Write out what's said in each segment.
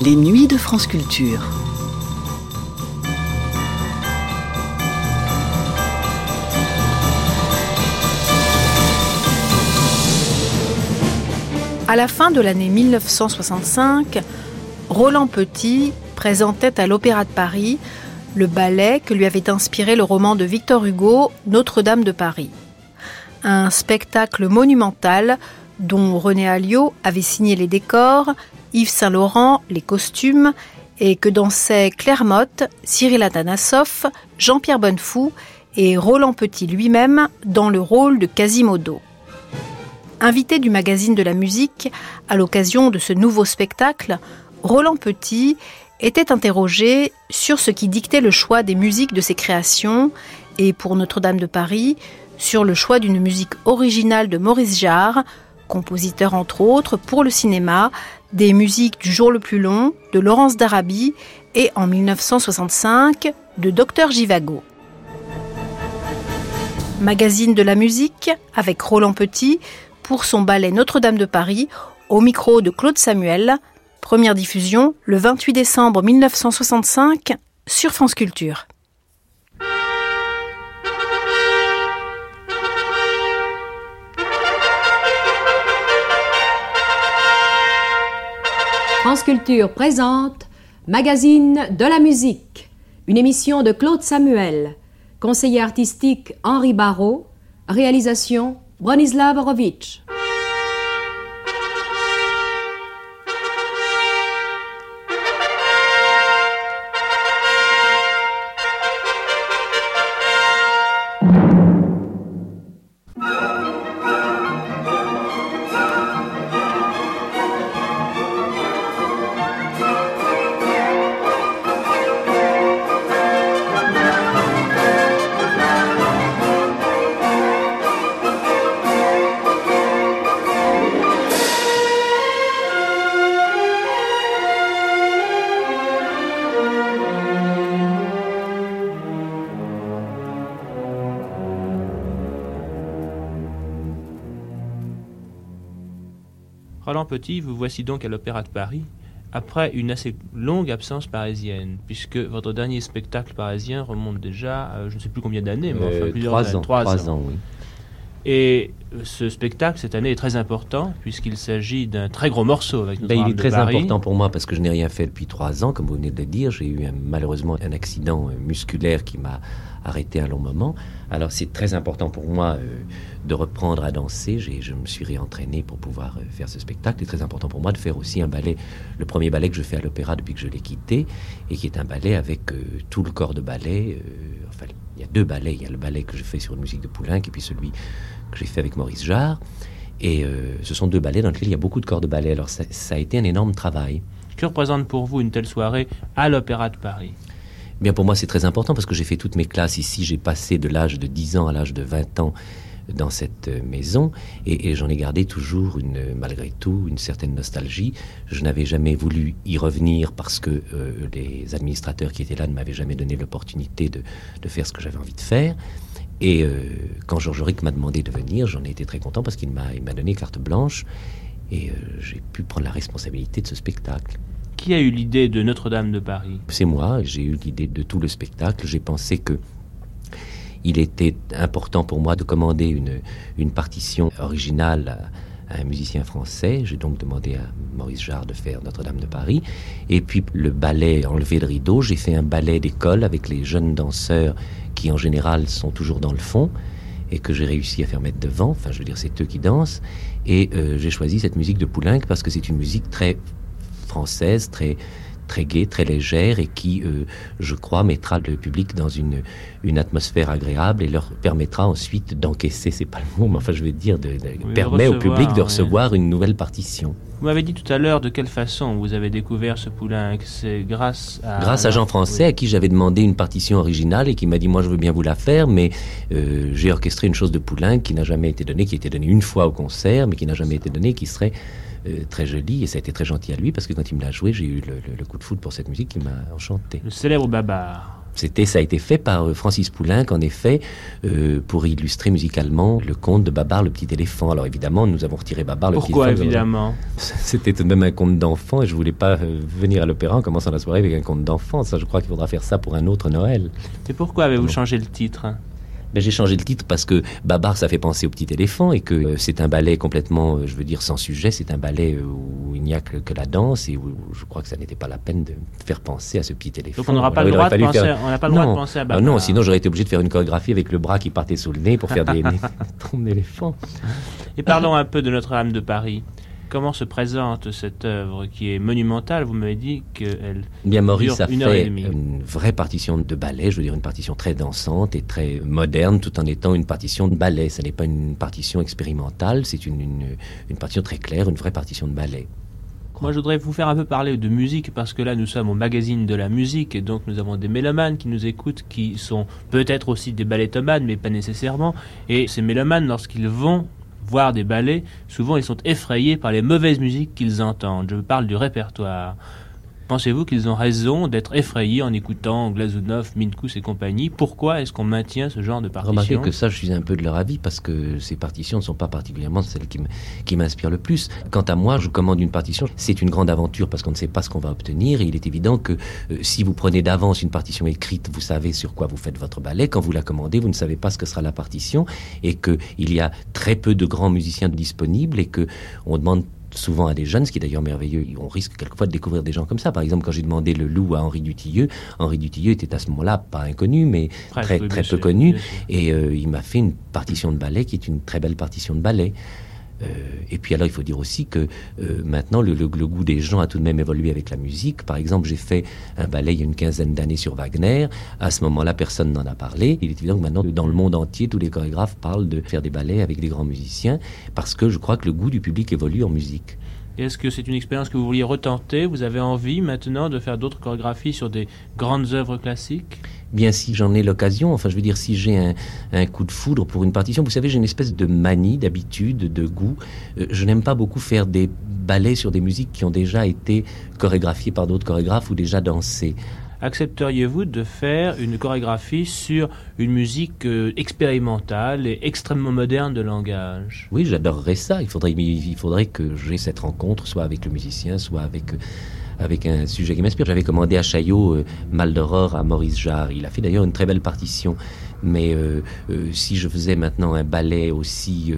Les nuits de France Culture. À la fin de l'année 1965, Roland Petit présentait à l'Opéra de Paris le ballet que lui avait inspiré le roman de Victor Hugo, Notre-Dame de Paris. Un spectacle monumental dont René Alliot avait signé les décors, Yves Saint-Laurent les costumes, et que dansaient Claire Cyril Atanasoff, Jean-Pierre Bonnefou et Roland Petit lui-même dans le rôle de Quasimodo. Invité du magazine de la musique à l'occasion de ce nouveau spectacle, Roland Petit était interrogé sur ce qui dictait le choix des musiques de ses créations et pour Notre-Dame de Paris, sur le choix d'une musique originale de Maurice Jarre, compositeur entre autres pour le cinéma, des musiques du jour le plus long de Laurence d'Arabie et en 1965 de Dr Givago. Magazine de la musique avec Roland Petit pour son ballet Notre-Dame de Paris au micro de Claude Samuel. Première diffusion le 28 décembre 1965 sur France Culture. France Culture présente Magazine de la musique, une émission de Claude Samuel, conseiller artistique Henri Barrault, réalisation Bronislav Borovitch. Roland Petit, vous voici donc à l'Opéra de Paris, après une assez longue absence parisienne, puisque votre dernier spectacle parisien remonte déjà, à je ne sais plus combien d'années, mais enfin Euh, plusieurs trois années, ans, trois trois ans. ans, oui. Et ce spectacle, cette année, est très important, puisqu'il s'agit d'un très gros morceau avec Ben, il est très Paris. important pour moi parce que je n'ai rien fait depuis trois ans, comme vous venez de le dire. J'ai eu un- malheureusement un accident euh, musculaire qui m'a arrêté un long moment. Alors c'est très important pour moi euh, de reprendre à danser. J'ai- Je me suis réentraîné pour pouvoir euh, faire ce spectacle. C'est très important pour moi de faire aussi un ballet, le premier ballet que je fais à l'opéra depuis que je l'ai quitté, et qui est un ballet avec euh, tout le corps de ballet. enfin, il y a deux ballets. Il y a le ballet que je fais sur une musique de Poulenc, et puis celui que j'ai fait avec Maurice Jarre. Et euh, ce sont deux ballets dans lesquels il y a beaucoup de corps de ballet. Alors ça, ça a été un énorme travail. Que représente pour vous une telle soirée à l'Opéra de Paris? Eh Bien pour moi c'est très important parce que j'ai fait toutes mes classes ici. J'ai passé de l'âge de 10 ans à l'âge de 20 ans dans cette euh, maison et, et j'en ai gardé toujours une, malgré tout une certaine nostalgie. Je n'avais jamais voulu y revenir parce que euh, les administrateurs qui étaient là ne m'avaient jamais donné l'opportunité de, de faire ce que j'avais envie de faire. Et euh, quand Georges Auric m'a demandé de venir, j'en ai été très content parce qu'il m'a donné carte blanche et euh, j'ai pu prendre la responsabilité de ce spectacle. Qui a eu l'idée de Notre-Dame de Paris? C'est moi, j'ai eu l'idée de tout le spectacle. J'ai pensé que il était important pour moi de commander une, une partition originale à, à un musicien français. J'ai donc demandé à Maurice Jarre de faire Notre-Dame de Paris. Et puis le ballet Enlever le rideau, j'ai fait un ballet d'école avec les jeunes danseurs qui en général sont toujours dans le fond et que j'ai réussi à faire mettre devant. Enfin, je veux dire, c'est eux qui dansent. Et euh, j'ai choisi cette musique de Poulenc parce que c'est une musique très française, très très gaie, très légère et qui, euh, je crois, mettra le public dans une, une atmosphère agréable et leur permettra ensuite d'encaisser, c'est pas le mot, mais enfin je vais dire, de, de- Oui, permet au public de oui. recevoir une nouvelle partition. Vous m'avez dit tout à l'heure de quelle façon vous avez découvert ce Poulenc. C'est grâce à... Grâce à Jean Français, à qui j'avais demandé une partition originale et qui m'a dit moi je veux bien vous la faire, mais euh, j'ai orchestré une chose de Poulenc qui n'a jamais été donnée, qui a été donnée une fois au concert, mais qui n'a jamais été donnée, qui serait euh, très jolie et ça a été très gentil à lui parce que quand il me l'a joué, j'ai eu le, le- le coup de foudre pour cette musique qui m'a enchanté. Le célèbre Babar. C'était, ça a été fait par euh, Francis Poulenc, en effet, euh, pour illustrer musicalement le conte de Babar le petit éléphant. Alors évidemment, nous avons retiré Babar le petit éléphant. Pourquoi évidemment C'était tout de même un conte d'enfant et je voulais pas euh, venir à l'opéra en commençant la soirée avec un conte d'enfant. Ça, je crois qu'il faudra faire ça pour un autre Noël. Et pourquoi avez-vous changé le titre? Ben, j'ai changé le titre parce que Babar, ça fait penser au petit éléphant et que euh, c'est un ballet complètement, euh, je veux dire, sans sujet. C'est un ballet euh, où il n'y a que, que, la danse et où je crois que ça n'était pas la peine de faire penser à ce petit éléphant. Donc on n'aura pas, le droit, de penser, faire... on pas le droit de penser à Babar. Ah non, sinon j'aurais été obligé de faire une chorégraphie avec le bras qui partait sous le nez pour faire des trompes d'éléphant. Et parlons un peu de Notre-Dame de Paris. Comment se présente cette œuvre qui est monumentale? Vous m'avez dit qu'elle Bien, Maurice a fait une vraie partition de ballet, je veux dire une partition très dansante et très moderne, tout en étant une partition de ballet. Ce n'est pas une partition expérimentale, c'est une, une, une partition très claire, une vraie partition de ballet. Moi, je voudrais vous faire un peu parler de musique parce que là, nous sommes au magazine de la musique et donc nous avons des mélomanes qui nous écoutent, qui sont peut-être aussi des ballettomanes, mais pas nécessairement. Et ces mélomanes, lorsqu'ils vont voir des ballets, souvent ils sont effrayés par les mauvaises musiques qu'ils entendent. Je parle du répertoire. Pensez-vous qu'ils ont raison d'être effrayés en écoutant Glazunov, Minkus et compagnie? Pourquoi est-ce qu'on maintient ce genre de partitions Remarquez que ça, je suis un peu de leur avis parce que ces partitions ne sont pas particulièrement celles qui m'inspirent le plus. Quant à moi, je commande une partition. C'est une grande aventure parce qu'on ne sait pas ce qu'on va obtenir et il est évident que euh, si vous prenez d'avance une partition écrite, vous savez sur quoi vous faites votre ballet. Quand vous la commandez, vous ne savez pas ce que sera la partition et qu'il y a très peu de grands musiciens disponibles et que on demande souvent à des jeunes, ce qui est d'ailleurs merveilleux. On risque quelquefois de découvrir des gens comme ça. Par exemple, quand j'ai demandé le loup à Henri Dutilleux, Henri Dutilleux était à ce moment-là pas inconnu, mais très, très peu connu. Et euh, il m'a fait une partition de ballet qui est une très belle partition de ballet. Euh, et puis alors, il faut dire aussi que euh, maintenant, le, goût des gens a tout de même évolué avec la musique. Par exemple, j'ai fait un ballet il y a une quinzaine d'années sur Wagner. À ce moment-là, personne n'en a parlé. Il est évident que maintenant, dans le monde entier, tous les chorégraphes parlent de faire des ballets avec des grands musiciens, parce que je crois que le goût du public évolue en musique. Est-ce que c'est une expérience que vous vouliez retenter? Vous avez envie maintenant de faire d'autres chorégraphies sur des grandes œuvres classiques? Bien si j'en ai l'occasion, enfin je veux dire si j'ai un, coup de foudre pour une partition, vous savez j'ai une espèce de manie, d'habitude, de goût. Euh, je n'aime pas beaucoup faire des ballets sur des musiques qui ont déjà été chorégraphiées par d'autres chorégraphes ou déjà dansées accepteriez-vous de faire une chorégraphie sur une musique euh, expérimentale et extrêmement moderne de langage? Oui, j'adorerais ça. Il faudrait, il faudrait que j'ai cette rencontre, soit avec le musicien, soit avec euh, avec un sujet qui m'inspire. J'avais commandé à Chaillot euh, Mal d'aurore à Maurice Jarre. Il a fait d'ailleurs une très belle partition. Mais si je faisais maintenant un ballet aussi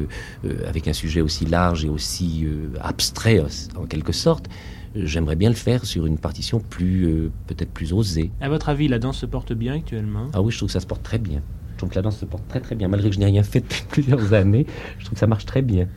avec un sujet aussi large et aussi abstrait en quelque sorte, j'aimerais bien le faire sur une partition plus, euh, peut-être plus osée. À votre avis, la danse se porte bien actuellement? Ah oui, je trouve que ça se porte très bien. Je trouve que la danse se porte très très bien, malgré que je n'ai rien fait depuis plusieurs années. Je trouve que ça marche très bien.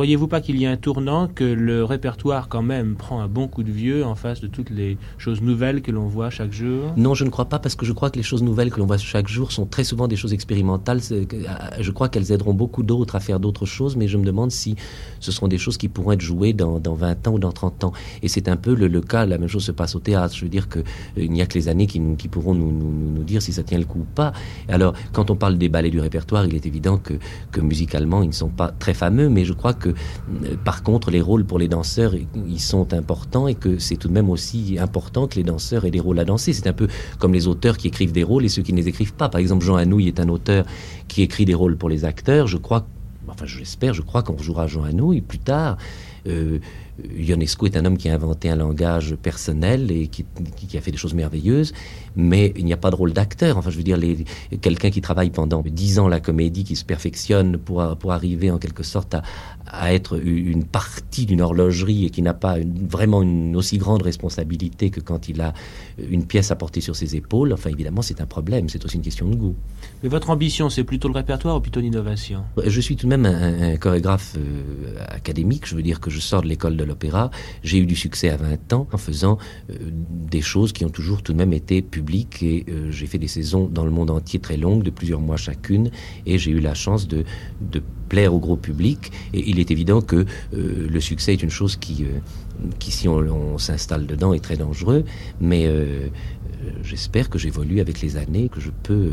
Croyez-vous pas qu'il y a un tournant, que le répertoire quand même prend un bon coup de vieux en face de toutes les choses nouvelles que l'on voit chaque jour? Non, je ne crois pas parce que je crois que les choses nouvelles que l'on voit chaque jour sont très souvent des choses expérimentales. Ah, je crois qu'elles aideront beaucoup d'autres à faire d'autres choses, mais je me demande si ce seront des choses qui pourront être jouées dans, dans 20 ans ou dans 30 ans. Et c'est un peu le, cas, la même chose se passe au théâtre. Je veux dire qu'il euh, n'y a que les années qui, qui pourront nous, nous, nous, dire si ça tient le coup ou pas. Alors, quand on parle des ballets du répertoire, il est évident que, que musicalement, ils ne sont pas très fameux, mais je crois que euh, par contre, les rôles pour les danseurs, ils sont importants et que c'est tout de même aussi important que les danseurs aient des rôles à danser. C'est un peu comme les auteurs qui écrivent des rôles et ceux qui ne les écrivent pas. Par exemple, Jean Anouilh est un auteur qui écrit des rôles pour les acteurs. Je crois, enfin j'espère, je crois qu'on jouera Jean Anouilh plus tard. Euh, Ionesco est un homme qui a inventé un langage personnel et qui, a fait des choses merveilleuses, mais il n'y a pas de rôle d'acteur. Enfin, je veux dire, quelqu'un qui travaille pendant dix ans la comédie, qui se perfectionne pour, pour arriver en quelque sorte à, à être une partie d'une horlogerie et qui n'a pas vraiment une aussi grande responsabilité que quand il a une pièce à porter sur ses épaules, enfin évidemment c'est un problème, c'est aussi une question de goût. Mais votre ambition, c'est plutôt le répertoire ou plutôt l'innovation? Je suis tout de même un, chorégraphe euh, académique, je veux dire que je sors de l'école de l'opéra, j'ai eu du succès à 20 ans en faisant euh, des choses qui ont toujours tout de même été publiques et euh, j'ai fait des saisons dans le monde entier très longues, de plusieurs mois chacune, et j'ai eu la chance de, de plaire au gros public. Et il est évident que euh, le succès est une chose qui, qui si on, s'installe dedans, est très dangereux. Mais j'espère que j'évolue avec les années, que je peux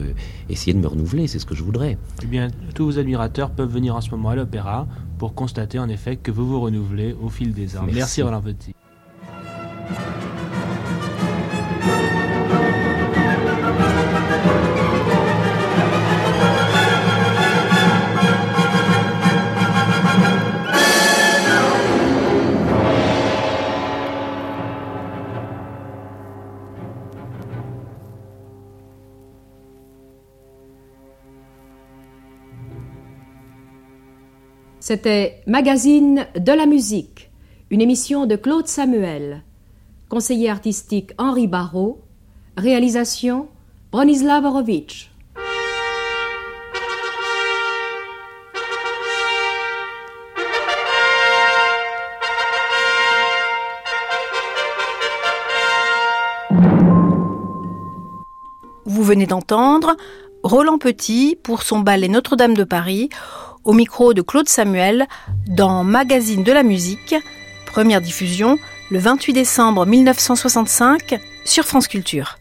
essayer de me renouveler. C'est ce que je voudrais. Eh bien, tous vos admirateurs peuvent venir en ce moment à l'opéra pour constater en effet que vous vous renouvelez au fil des ans. Merci, Merci Roland Petit. C'était Magazine de la musique, une émission de Claude Samuel, conseiller artistique Henri Barrault, réalisation Bronislav. Vous venez d'entendre Roland Petit pour son ballet Notre-Dame de Paris au micro de Claude Samuel dans Magazine de la musique, première diffusion le 28 décembre 1965 sur France Culture.